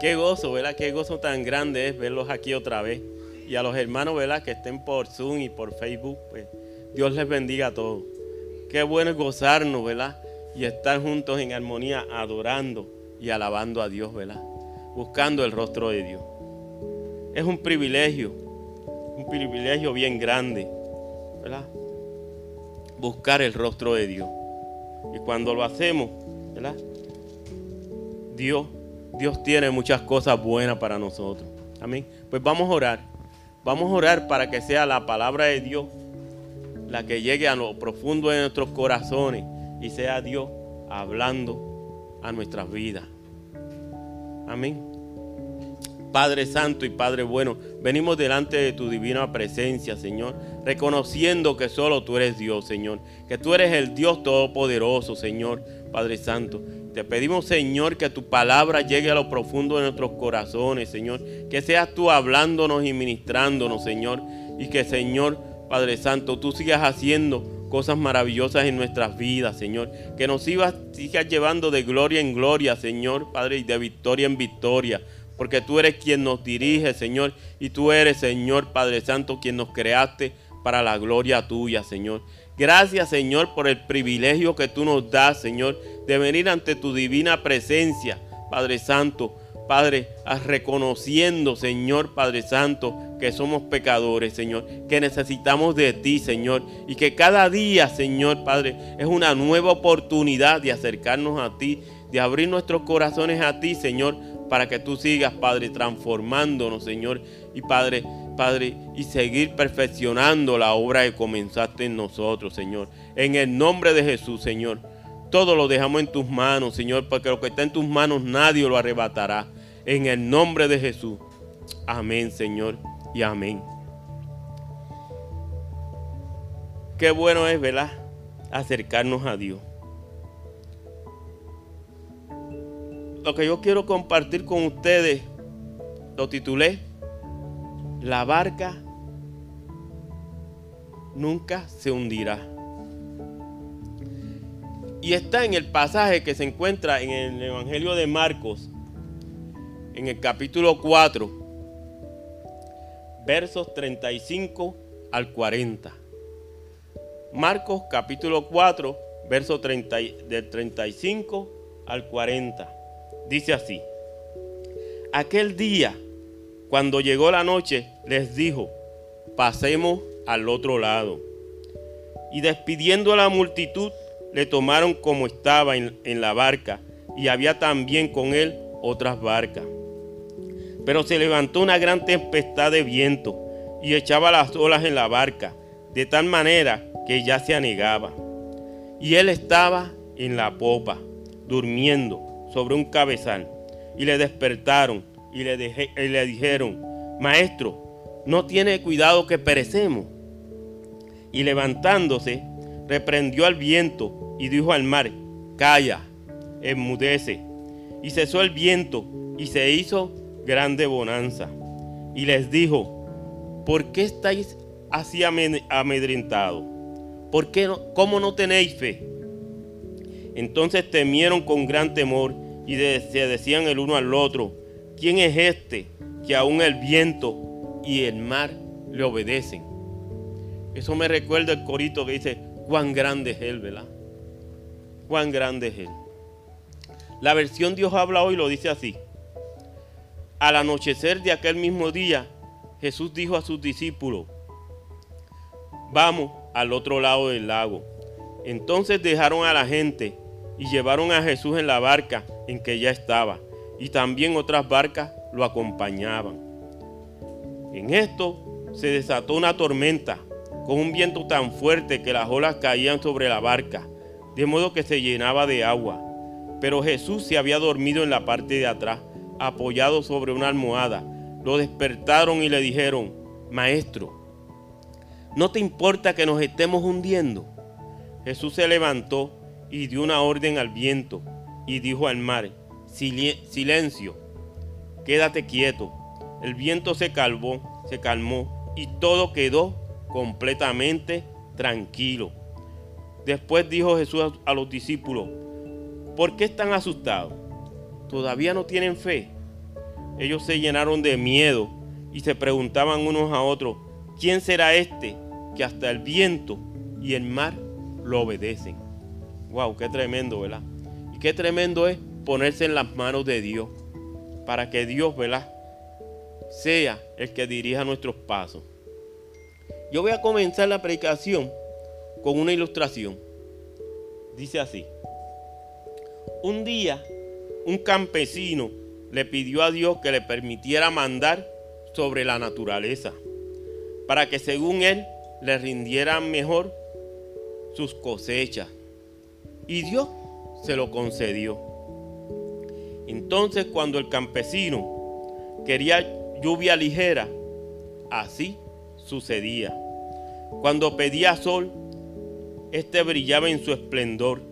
Qué gozo, ¿verdad? Qué gozo tan grande es verlos aquí otra vez. Y a los hermanos, ¿verdad? Que estén por Zoom y por Facebook, pues Dios les bendiga a todos. Qué bueno es gozarnos, ¿verdad? Y estar juntos en armonía, adorando y alabando a Dios, ¿verdad? Buscando el rostro de Dios. Es un privilegio, un privilegio bien grande, ¿verdad? Buscar el rostro de Dios. Y cuando lo hacemos, ¿verdad? Dios, Dios tiene muchas cosas buenas para nosotros. Amén. Pues vamos a orar. Vamos a orar para que sea la palabra de Dios la que llegue a lo profundo de nuestros corazones y sea Dios hablando a nuestras vidas. Amén. Padre Santo y Padre Bueno, venimos delante de tu divina presencia, Señor, reconociendo que solo tú eres Dios, Señor, que tú eres el Dios Todopoderoso, Señor, Padre Santo. Te pedimos, Señor, que tu palabra llegue a lo profundo de nuestros corazones, Señor, que seas tú hablándonos y ministrándonos, Señor, y que, Señor, Padre Santo, tú sigas haciendo cosas maravillosas en nuestras vidas, Señor. Que nos sigas, sigas llevando de gloria en gloria, Señor, Padre, y de victoria en victoria porque tú eres quien nos dirige, Señor, y tú eres, Señor Padre Santo, quien nos creaste para la gloria tuya, Señor. Gracias, Señor, por el privilegio que tú nos das, Señor, de venir ante tu divina presencia, Padre Santo. Padre, reconociendo, Señor Padre Santo, que somos pecadores, Señor, que necesitamos de ti, Señor, y que cada día, Señor Padre, es una nueva oportunidad de acercarnos a ti, de abrir nuestros corazones a ti, Señor, para que tú sigas, Padre, transformándonos, Señor. Y Padre, Padre, y seguir perfeccionando la obra que comenzaste en nosotros, Señor. En el nombre de Jesús, Señor. Todo lo dejamos en tus manos, Señor, porque lo que está en tus manos nadie lo arrebatará. En el nombre de Jesús. Amén, Señor, y amén. Qué bueno es, ¿verdad? Acercarnos a Dios. lo que yo quiero compartir con ustedes, lo titulé, La barca nunca se hundirá. Y está en el pasaje que se encuentra en el Evangelio de Marcos, en el capítulo 4, versos 35 al 40. Marcos capítulo 4, verso 30, del 35 al 40. Dice así, aquel día, cuando llegó la noche, les dijo, pasemos al otro lado. Y despidiendo a la multitud, le tomaron como estaba en, en la barca, y había también con él otras barcas. Pero se levantó una gran tempestad de viento y echaba las olas en la barca, de tal manera que ya se anegaba. Y él estaba en la popa, durmiendo sobre un cabezal y le despertaron y le, dijeron, Maestro, no tiene cuidado que perecemos. Y levantándose, reprendió al viento y dijo al mar, Calla, enmudece. Y cesó el viento y se hizo grande bonanza. Y les dijo, ¿por qué estáis así amedrentados? ¿Por qué no, cómo no tenéis fe? Entonces temieron con gran temor y se decían el uno al otro, ¿quién es este que aún el viento y el mar le obedecen? Eso me recuerda el corito que dice, cuán grande es Él, ¿verdad? Cuán grande es Él. La versión Dios habla hoy lo dice así. Al anochecer de aquel mismo día, Jesús dijo a sus discípulos, vamos al otro lado del lago. Entonces dejaron a la gente y llevaron a Jesús en la barca en que ya estaba, y también otras barcas lo acompañaban. En esto se desató una tormenta con un viento tan fuerte que las olas caían sobre la barca, de modo que se llenaba de agua. Pero Jesús se había dormido en la parte de atrás, apoyado sobre una almohada. Lo despertaron y le dijeron, Maestro, ¿no te importa que nos estemos hundiendo? Jesús se levantó y dio una orden al viento y dijo al mar, silencio, quédate quieto. El viento se calmó, se calmó y todo quedó completamente tranquilo. Después dijo Jesús a los discípulos, ¿por qué están asustados? ¿Todavía no tienen fe? ellos se llenaron de miedo y se preguntaban unos a otros, ¿quién será este que hasta el viento y el mar lo obedecen? Wow, qué tremendo, ¿verdad? Y qué tremendo es ponerse en las manos de Dios para que Dios, ¿verdad? Sea el que dirija nuestros pasos. Yo voy a comenzar la predicación con una ilustración. Dice así. Un día, un campesino le pidió a Dios que le permitiera mandar sobre la naturaleza, para que según él le rindieran mejor sus cosechas. Y Dios se lo concedió. Entonces cuando el campesino quería lluvia ligera, así sucedía. Cuando pedía sol, este brillaba en su esplendor.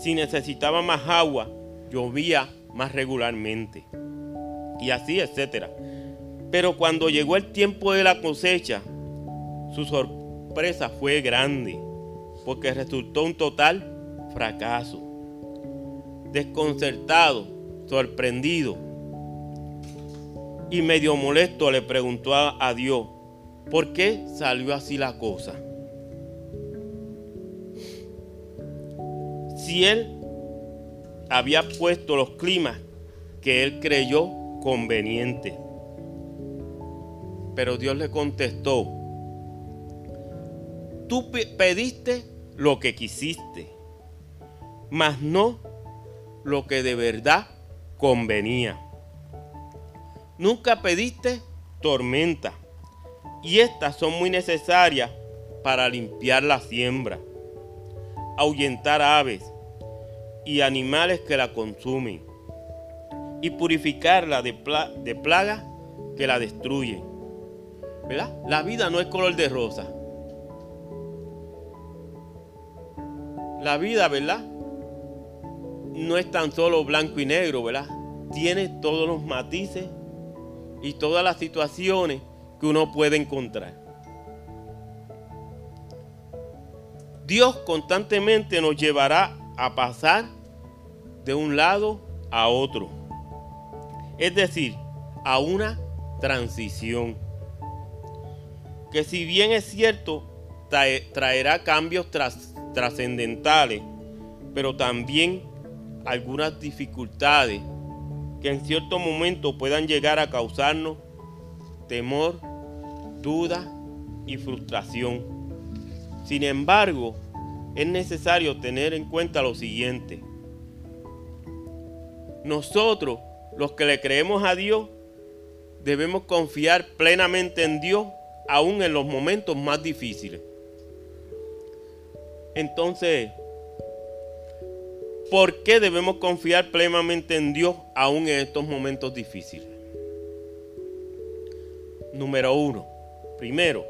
Si necesitaba más agua, llovía más regularmente. Y así, etcétera. Pero cuando llegó el tiempo de la cosecha, su sorpresa fue grande, porque resultó un total fracaso. Desconcertado, sorprendido y medio molesto le preguntó a, Dios, ¿por qué salió así la cosa? Si él había puesto los climas que él creyó conveniente. Pero Dios le contestó, tú pediste lo que quisiste, mas no lo que de verdad convenía. Nunca pediste tormenta, y estas son muy necesarias para limpiar la siembra, ahuyentar aves y animales que la consumen, y purificarla de, de plagas que la destruyen. ¿Verdad? La vida no es color de rosa. La vida, ¿verdad? No es tan solo blanco y negro, ¿verdad? Tiene todos los matices y todas las situaciones que uno puede encontrar. Dios constantemente nos llevará a pasar de un lado a otro. Es decir, a una transición. Que si bien es cierto, traerá cambios trascendentales, pero también algunas dificultades que en cierto momento puedan llegar a causarnos temor, duda y frustración. Sin embargo, es necesario tener en cuenta lo siguiente. Nosotros, los que le creemos a Dios, debemos confiar plenamente en Dios, aún en los momentos más difíciles. Entonces, ¿Por qué debemos confiar plenamente en Dios aún en estos momentos difíciles? Número uno, primero,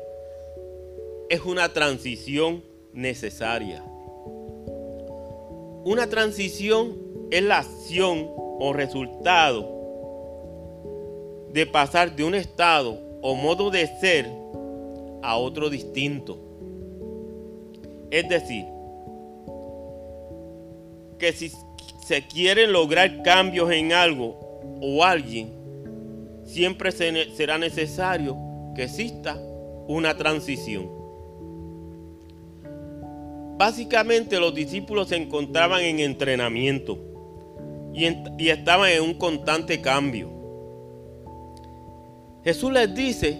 es una transición necesaria. Una transición es la acción o resultado de pasar de un estado o modo de ser a otro distinto. Es decir, que si se quieren lograr cambios en algo o alguien, siempre será necesario que exista una transición. Básicamente los discípulos se encontraban en entrenamiento y, y estaban en un constante cambio. Jesús les dice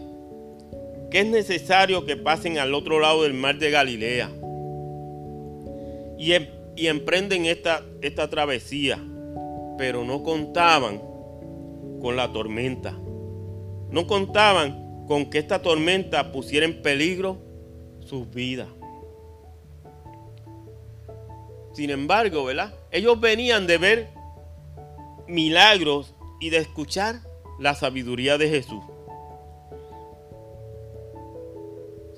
que es necesario que pasen al otro lado del mar de Galilea. Y y emprenden esta, esta travesía, pero no contaban con la tormenta. No contaban con que esta tormenta pusiera en peligro sus vidas. Sin embargo, ¿verdad? Ellos venían de ver milagros y de escuchar la sabiduría de Jesús.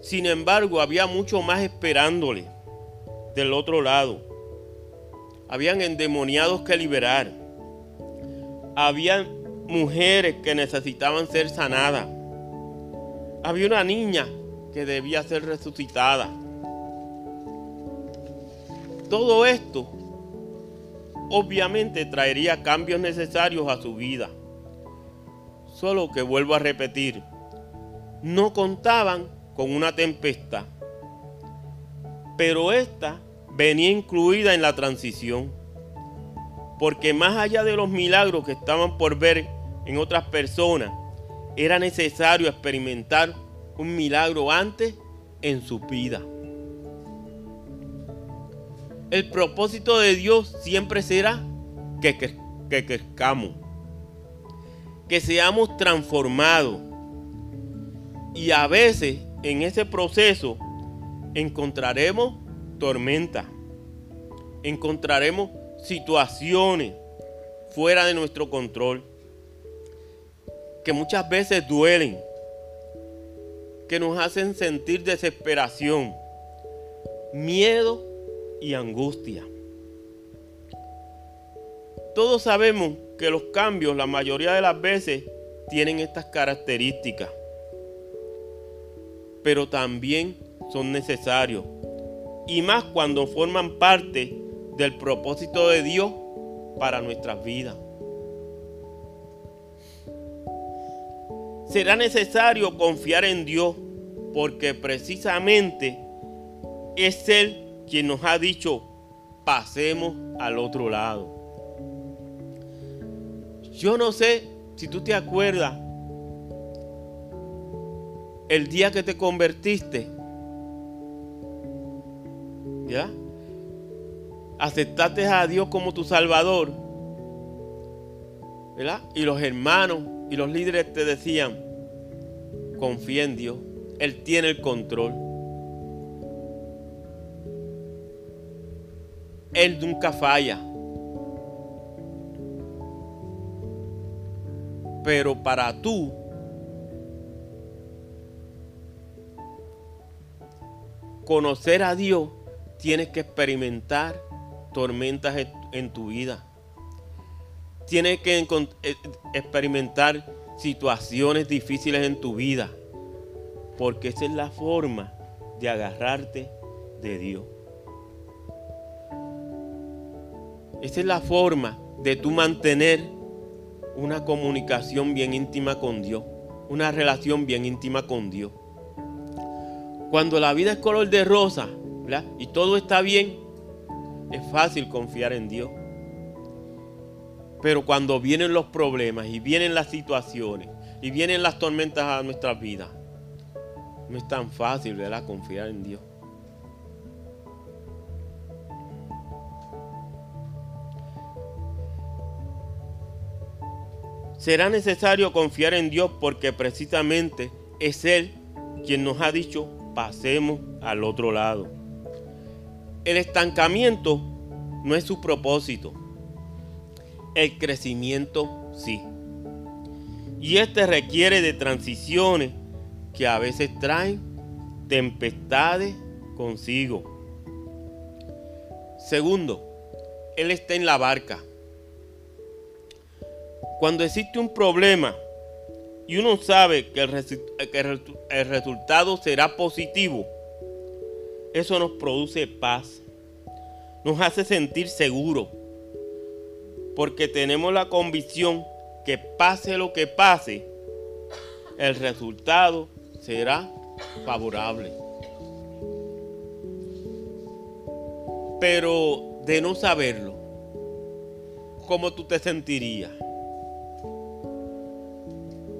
Sin embargo, había mucho más esperándole del otro lado habían endemoniados que liberar. Habían mujeres que necesitaban ser sanadas. Había una niña que debía ser resucitada. Todo esto obviamente traería cambios necesarios a su vida. Solo que vuelvo a repetir, no contaban con una tempestad, pero esta venía incluida en la transición, porque más allá de los milagros que estaban por ver en otras personas, era necesario experimentar un milagro antes en su vida. El propósito de Dios siempre será que, crezcamos, que seamos transformados. Y a veces en ese proceso encontraremos tormenta, encontraremos situaciones fuera de nuestro control, que muchas veces duelen, que nos hacen sentir desesperación, miedo y angustia. Todos sabemos que los cambios la mayoría de las veces tienen estas características, pero también son necesarios, y más cuando forman parte del propósito de Dios para nuestras vidas. Será necesario confiar en Dios porque precisamente es Él quien nos ha dicho, pasemos al otro lado. Yo no sé si tú te acuerdas el día que te convertiste. ¿Ya? Aceptaste a Dios como tu Salvador. ¿Verdad? Y los hermanos y los líderes te decían, confía en Dios. Él tiene el control. Él nunca falla. Pero para tú conocer a Dios, tienes que experimentar tormentas en tu vida. Tienes que eh, experimentar situaciones difíciles en tu vida. Porque esa es la forma de agarrarte de Dios. Esa es la forma de tú mantener una comunicación bien íntima con Dios, una relación bien íntima con Dios. Cuando la vida es color de rosa y todo está bien, es fácil confiar en Dios. Pero cuando vienen los problemas y vienen las situaciones y vienen las tormentas a nuestras vidas, no es tan fácil ¿verdad? confiar en Dios. será necesario confiar en Dios porque precisamente es Él quien nos ha dicho pasemos al otro lado. El estancamiento no es su propósito. El crecimiento sí. Y este requiere de transiciones que a veces traen tempestades consigo. Segundo, Él está en la barca. Cuando existe un problema y uno sabe que el, resultado será positivo, eso nos produce paz, nos hace sentir seguros, porque tenemos la convicción que pase lo que pase, el resultado será favorable. Pero de no saberlo, ¿cómo tú te sentirías?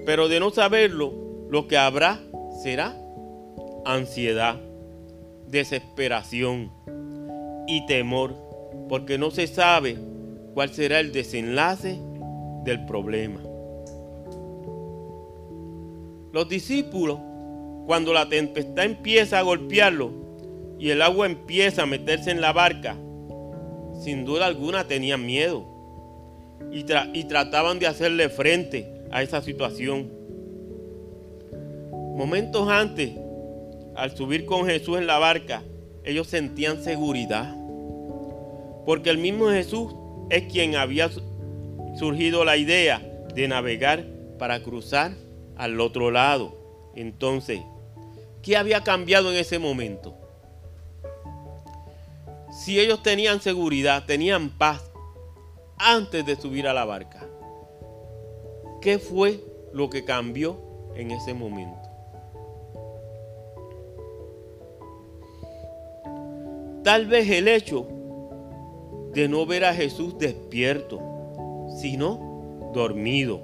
Pero de no saberlo, lo que habrá será ansiedad, desesperación y temor, porque no se sabe cuál será el desenlace del problema. Los discípulos, cuando la tempestad empieza a golpearlo y el agua empieza a meterse en la barca, sin duda alguna tenían miedo y, trataban de hacerle frente a esa situación. Momentos antes, al subir con Jesús en la barca, ellos sentían seguridad. Porque el mismo Jesús es quien había surgido la idea de navegar para cruzar al otro lado. Entonces, ¿qué había cambiado en ese momento? Si ellos tenían seguridad, tenían paz antes de subir a la barca. ¿Qué fue lo que cambió en ese momento. Tal vez el hecho de no ver a Jesús despierto, sino dormido,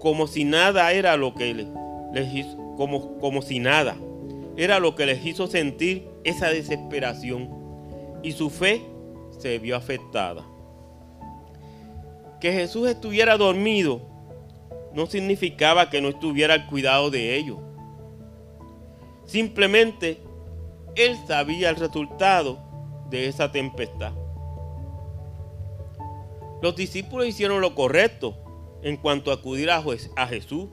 como si nada era lo que le, hizo, como, como si nada era lo que les hizo sentir esa desesperación y su fe se vio afectada. Que Jesús estuviera dormido no significaba que no estuviera al cuidado de ellos. Simplemente él sabía el resultado de esa tempestad. Los discípulos hicieron lo correcto en cuanto a acudir a, Jesús.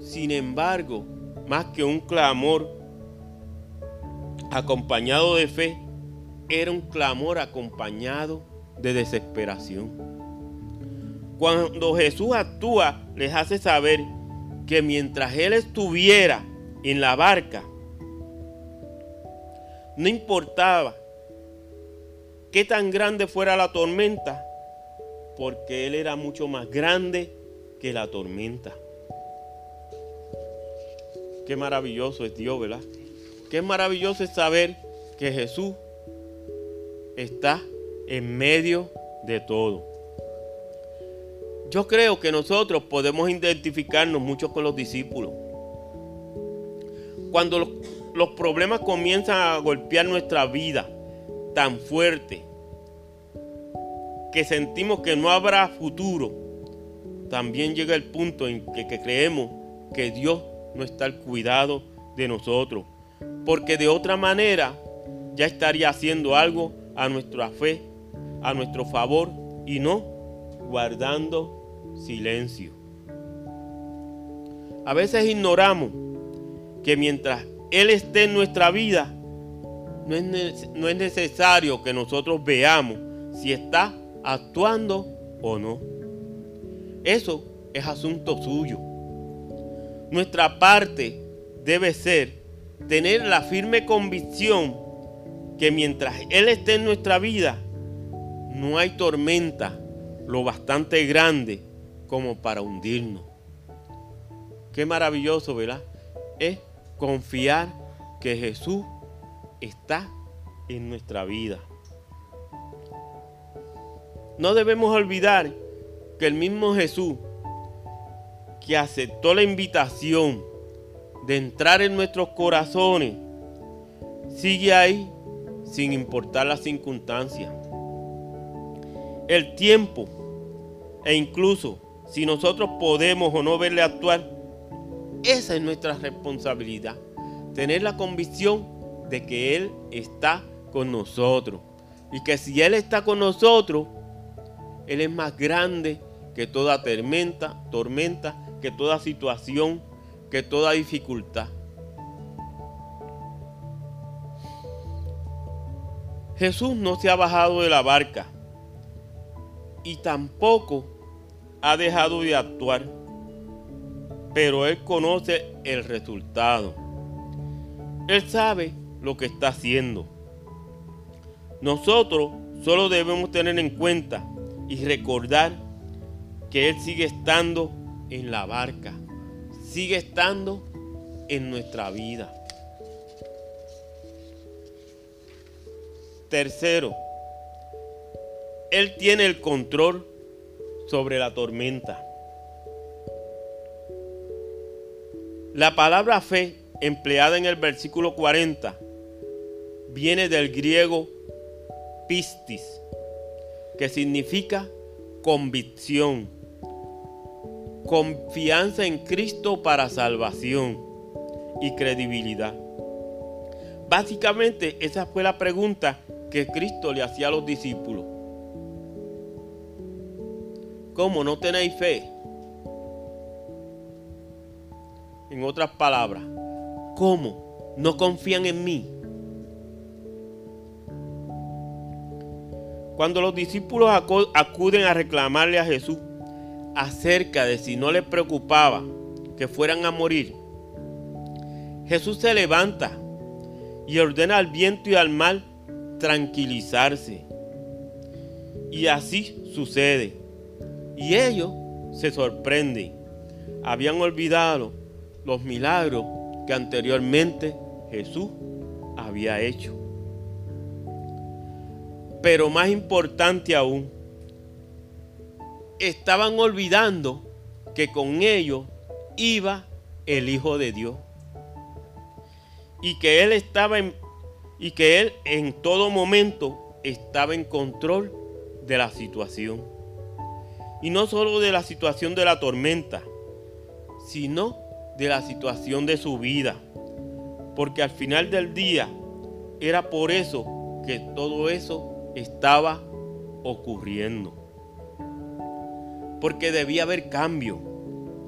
Sin embargo, más que un clamor acompañado de fe, era un clamor acompañado de desesperación. Cuando Jesús actúa, les hace saber que mientras Él estuviera en la barca, no importaba qué tan grande fuera la tormenta, porque Él era mucho más grande que la tormenta. Qué maravilloso es Dios, ¿verdad? Qué maravilloso es saber que Jesús está en medio de todo. Yo creo que nosotros podemos identificarnos mucho con los discípulos. Cuando los, los problemas comienzan a golpear nuestra vida tan fuerte, que sentimos que no habrá futuro, también llega el punto en que, creemos que Dios no está al cuidado de nosotros. Porque de otra manera ya estaría haciendo algo a nuestra fe, a nuestro favor y no guardando silencio. A veces ignoramos que mientras Él esté en nuestra vida, no es, no es necesario que nosotros veamos si está actuando o no. Eso es asunto suyo. Nuestra parte debe ser tener la firme convicción que mientras Él esté en nuestra vida, no hay tormenta lo bastante grande como para hundirnos. Qué maravilloso, ¿verdad? Es confiar que Jesús está en nuestra vida. No debemos olvidar que el mismo Jesús, que aceptó la invitación de entrar en nuestros corazones, sigue ahí sin importar las circunstancias. El tiempo e incluso si nosotros podemos o no verle actuar, esa es nuestra responsabilidad. Tener la convicción de que Él está con nosotros. Y que si Él está con nosotros, él es más grande que toda tormenta, tormenta, que toda situación, que toda dificultad. Jesús no se ha bajado de la barca y tampoco ha dejado de actuar, pero Él conoce el resultado. Él sabe lo que está haciendo. Nosotros solo debemos tener en cuenta y recordar que Él sigue estando en la barca, sigue estando en nuestra vida. Tercero, Él tiene el control sobre la tormenta. La palabra fe empleada en el versículo 40 viene del griego pistis, que significa convicción, confianza en Cristo para salvación y credibilidad. Básicamente esa fue la pregunta que Cristo le hacía a los discípulos. ¿Cómo no tenéis fe? En otras palabras, ¿cómo no confían en mí? Cuando los discípulos acuden a reclamarle a Jesús acerca de si no les preocupaba que fueran a morir, Jesús se levanta y ordena al viento y al mar tranquilizarse. Y así sucede. Y ellos se sorprenden habían olvidado los milagros que anteriormente Jesús había hecho. Pero más importante aún, estaban olvidando que con ellos iba el Hijo de Dios. Y que Él estaba en, y que Él en todo momento estaba en control de la situación. Y no solo de la situación de la tormenta, sino de la situación de su vida. Porque al final del día era por eso que todo eso estaba ocurriendo. Porque debía haber cambio,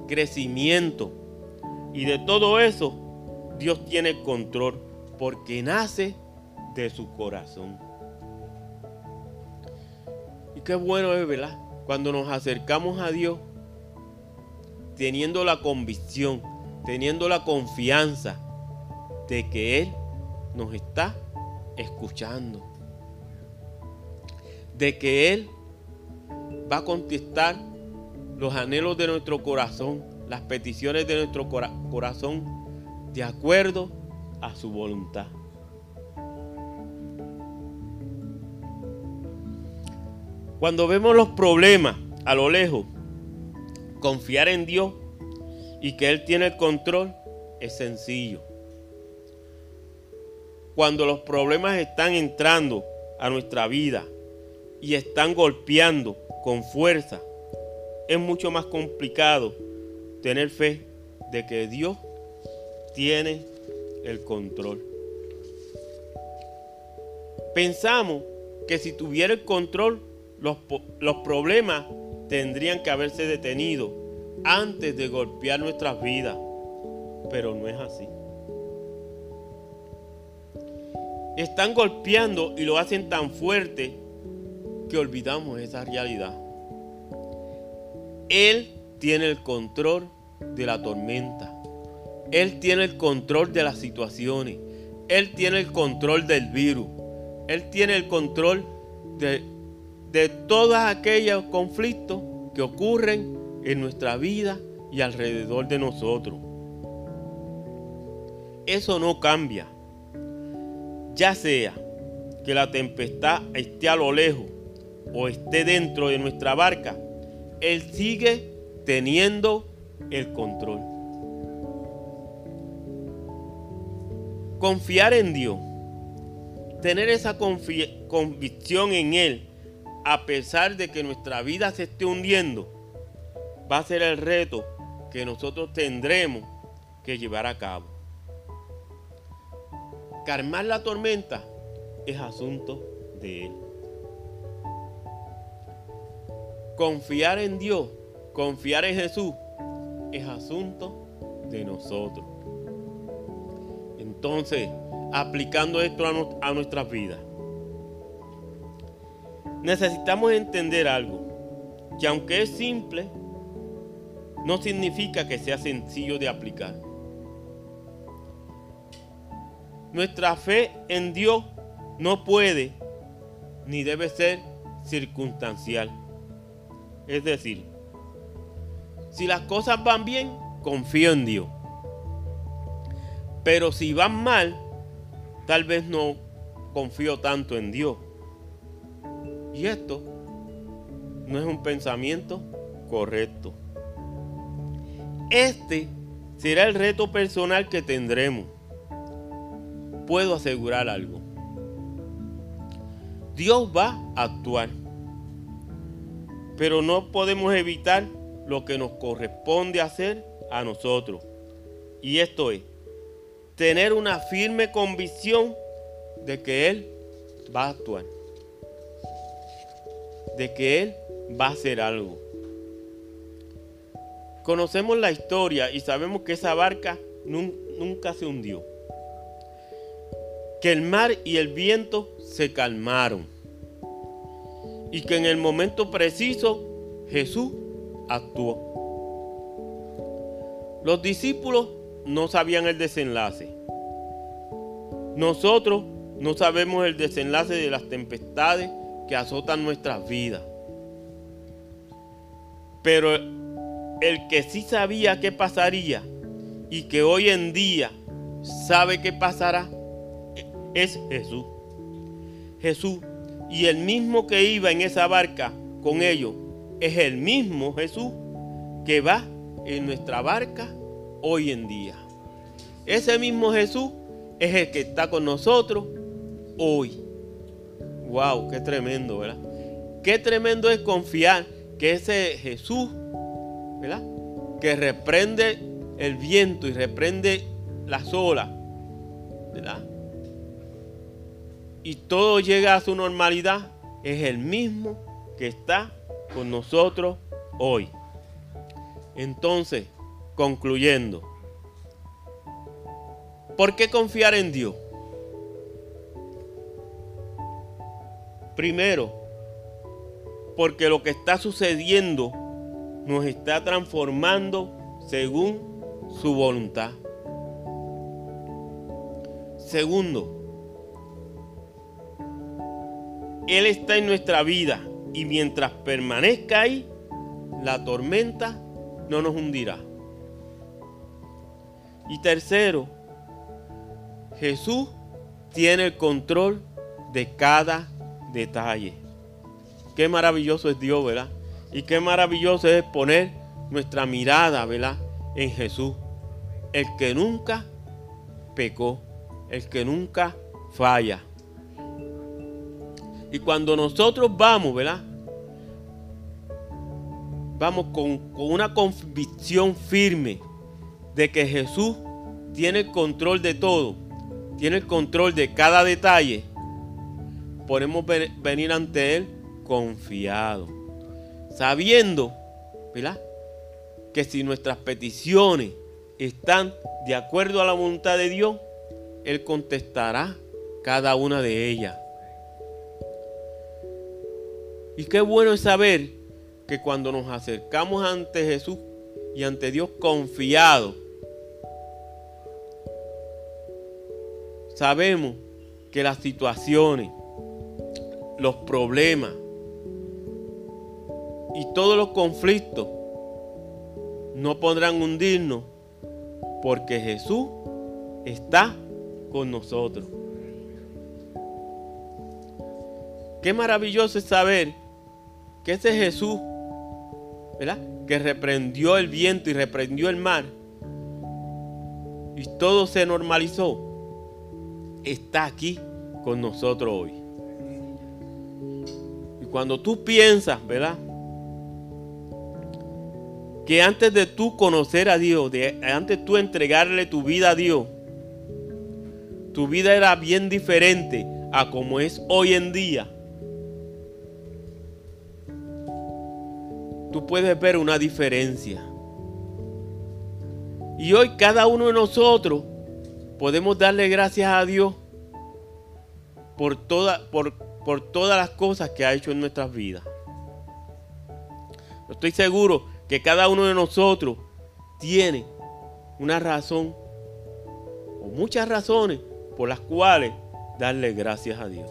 crecimiento. Y de todo eso Dios tiene control porque nace de su corazón. Y qué bueno es, ¿verdad? Cuando nos acercamos a Dios, teniendo la convicción, teniendo la confianza de que Él nos está escuchando. De que Él va a contestar los anhelos de nuestro corazón, las peticiones de nuestro corazón, de acuerdo a su voluntad. Cuando vemos los problemas a lo lejos, confiar en Dios y que Él tiene el control es sencillo. Cuando los problemas están entrando a nuestra vida y están golpeando con fuerza, es mucho más complicado tener fe de que Dios tiene el control. Pensamos que si tuviera el control los, problemas tendrían que haberse detenido antes de golpear nuestras vidas, pero no es así. Están golpeando y lo hacen tan fuerte que olvidamos esa realidad. Él tiene el control de la tormenta. Él tiene el control de las situaciones. Él tiene el control del virus. Él tiene el control de de todos aquellos conflictos que ocurren en nuestra vida y alrededor de nosotros. Eso no cambia. Ya sea que la tempestad esté a lo lejos o esté dentro de nuestra barca, Él sigue teniendo el control. Confiar en Dios, tener esa convicción en Él a pesar de que nuestra vida se esté hundiendo, va a ser el reto que nosotros tendremos que llevar a cabo. Calmar la tormenta es asunto de Él. Confiar en Dios, confiar en Jesús, es asunto de nosotros. Entonces, aplicando esto a, a nuestras vidas necesitamos entender algo, que aunque es simple, no significa que sea sencillo de aplicar. Nuestra fe en Dios no puede ni debe ser circunstancial. Es decir, si las cosas van bien, confío en Dios. Pero si van mal, tal vez no confío tanto en Dios. Y esto no es un pensamiento correcto. Este será el reto personal que tendremos. Puedo asegurar algo. Dios va a actuar. Pero no podemos evitar lo que nos corresponde hacer a nosotros. Y esto es, tener una firme convicción de que Él va a actuar de que Él va a hacer algo. Conocemos la historia y sabemos que esa barca nunca se hundió. Que el mar y el viento se calmaron. Y que en el momento preciso Jesús actuó. Los discípulos no sabían el desenlace. Nosotros no sabemos el desenlace de las tempestades que azotan nuestras vidas. Pero el que sí sabía qué pasaría y que hoy en día sabe qué pasará es Jesús. Jesús. Y el mismo que iba en esa barca con ellos es el mismo Jesús que va en nuestra barca hoy en día. Ese mismo Jesús es el que está con nosotros hoy. Wow, qué tremendo, ¿verdad? Qué tremendo es confiar que ese Jesús, ¿verdad? Que reprende el viento y reprende las olas, ¿verdad? Y todo llega a su normalidad, es el mismo que está con nosotros hoy. Entonces, concluyendo, ¿por qué confiar en Dios? Primero, porque lo que está sucediendo nos está transformando según su voluntad. Segundo, Él está en nuestra vida y mientras permanezca ahí, la tormenta no nos hundirá. Y tercero, Jesús tiene el control de cada detalle. Qué maravilloso es Dios, ¿verdad? Y qué maravilloso es poner nuestra mirada, ¿verdad? En Jesús. El que nunca pecó, el que nunca falla. Y cuando nosotros vamos, ¿verdad? Vamos con, con, una convicción firme de que Jesús tiene el control de todo, tiene el control de cada detalle. Podemos venir ante Él confiado, sabiendo, ¿verdad? Que si nuestras peticiones están de acuerdo a la voluntad de Dios, Él contestará cada una de ellas. Y qué bueno es saber que cuando nos acercamos ante Jesús y ante Dios confiados, sabemos que las situaciones, los problemas y todos los conflictos no podrán hundirnos porque Jesús está con nosotros. Qué maravilloso es saber que ese Jesús, ¿verdad? Que reprendió el viento y reprendió el mar y todo se normalizó, está aquí con nosotros hoy. Y cuando tú piensas, ¿verdad? Que antes de tú conocer a Dios, de, antes de tú entregarle tu vida a Dios, tu vida era bien diferente a como es hoy en día. tú puedes ver una diferencia. Y hoy cada uno de nosotros podemos darle gracias a Dios por, por, por todas las cosas que ha hecho en nuestras vidas. Estoy seguro que cada uno de nosotros tiene una razón o muchas razones por las cuales darle gracias a Dios.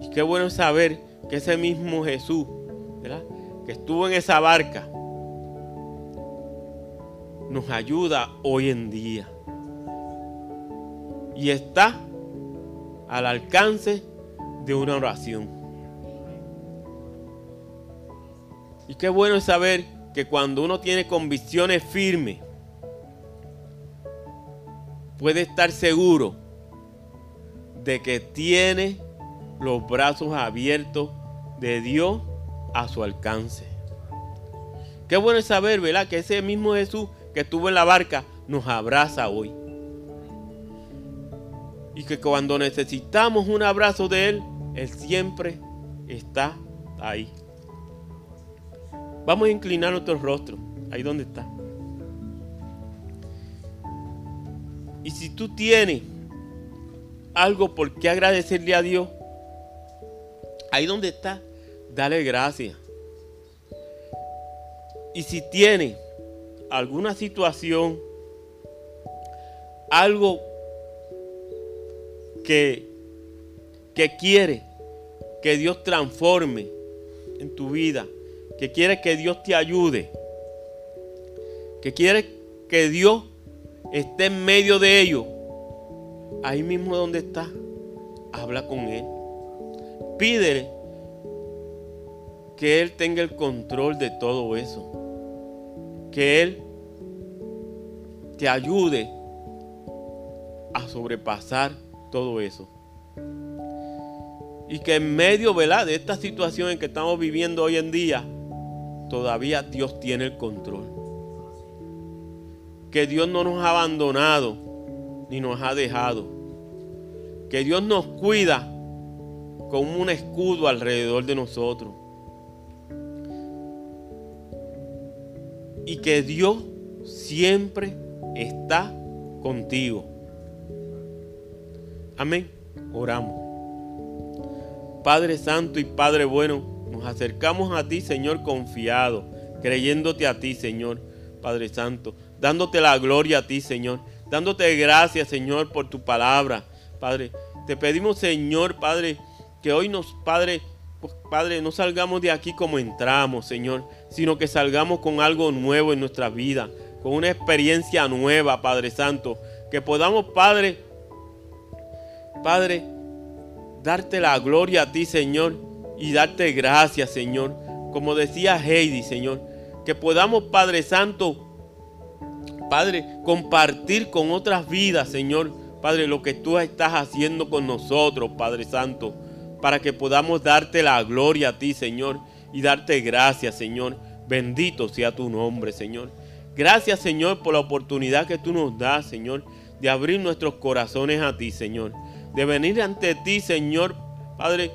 Y qué bueno saber que ese mismo Jesús, que estuvo en esa barca, nos ayuda hoy en día. Y está al alcance de una oración. Y qué bueno es saber que cuando uno tiene convicciones firmes, puede estar seguro de que tiene los brazos abiertos de Dios a su alcance. Qué bueno es saber, ¿verdad? Que ese mismo Jesús que estuvo en la barca nos abraza hoy. Y que cuando necesitamos un abrazo de Él, Él siempre está ahí. Vamos a inclinar nuestro rostro, ahí donde está. Y si tú tienes algo por qué agradecerle a Dios, Ahí donde está, dale gracias. Y si tiene alguna situación, algo que, que quiere que Dios transforme en tu vida, que quieres que Dios te ayude, que quieres que Dios esté en medio de ellos, ahí mismo donde está, habla con Él. Pídele que Él tenga el control de todo eso. Que Él te ayude a sobrepasar todo eso. Y que en medio de esta situación en que estamos viviendo hoy en día, todavía Dios tiene el control. Que Dios no nos ha abandonado ni nos ha dejado. Que Dios nos cuida como un escudo alrededor de nosotros. Y que Dios siempre está contigo. Amén. Oramos. Padre Santo y Padre bueno, nos acercamos a ti, Señor, confiado, creyéndote a ti, Señor, Padre Santo, dándote la gloria a ti, Señor, dándote gracias, Señor, por tu palabra, Padre. Te pedimos, Señor, Padre, que hoy nos, Padre, Padre, no salgamos de aquí como entramos, Señor, sino que salgamos con algo nuevo en nuestra vida, con una experiencia nueva, Padre Santo, que podamos, Padre, Padre, darte la gloria a ti, Señor, y darte gracias, Señor. Como decía Heidi, Señor, que podamos, Padre Santo, Padre, compartir con otras vidas, Señor, Padre, lo que tú estás haciendo con nosotros, Padre Santo, para que podamos darte la gloria a ti, Señor, y darte gracias, Señor. Bendito sea tu nombre, Señor. Gracias, Señor, por la oportunidad que tú nos das, Señor, de abrir nuestros corazones a ti, Señor de venir ante ti, Señor, Padre,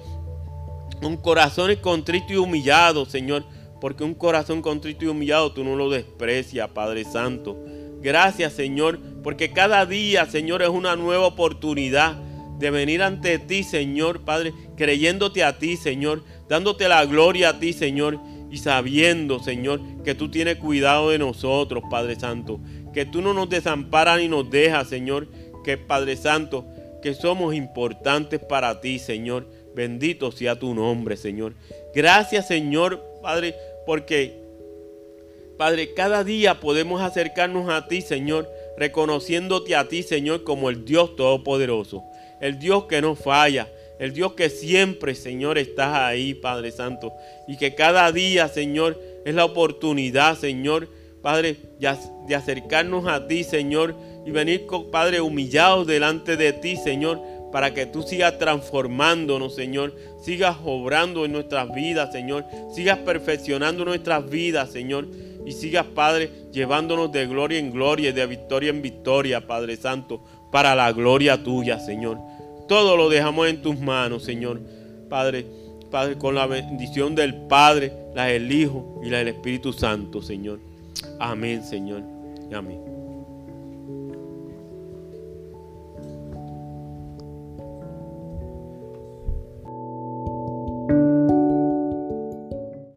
un corazón contrito y humillado, Señor, porque un corazón contrito y humillado tú no lo desprecias, Padre Santo. Gracias, Señor, porque cada día, Señor, es una nueva oportunidad de venir ante ti, Señor, Padre, creyéndote a ti, Señor, dándote la gloria a ti, Señor, y sabiendo, Señor, que tú tienes cuidado de nosotros, Padre Santo, que tú no nos desamparas ni nos dejas, Señor, que Padre Santo, que somos importantes para ti, Señor. Bendito sea tu nombre, Señor. Gracias, Señor, Padre, porque, Padre, cada día podemos acercarnos a ti, Señor, reconociéndote a ti, Señor, como el Dios Todopoderoso, el Dios que no falla, el Dios que siempre, Señor, estás ahí, Padre Santo, y que cada día, Señor, es la oportunidad, Señor, Padre, de acercarnos a ti, Señor, y venir, Padre, humillados delante de ti, Señor, para que tú sigas transformándonos, Señor, sigas obrando en nuestras vidas, Señor, sigas perfeccionando nuestras vidas, Señor, y sigas, Padre, llevándonos de gloria en gloria y de victoria en victoria, Padre Santo, para la gloria tuya, Señor. Todo lo dejamos en tus manos, Señor. Padre, Padre, con la bendición del Padre, la del Hijo y la del Espíritu Santo, Señor. Amén, Señor. Amén.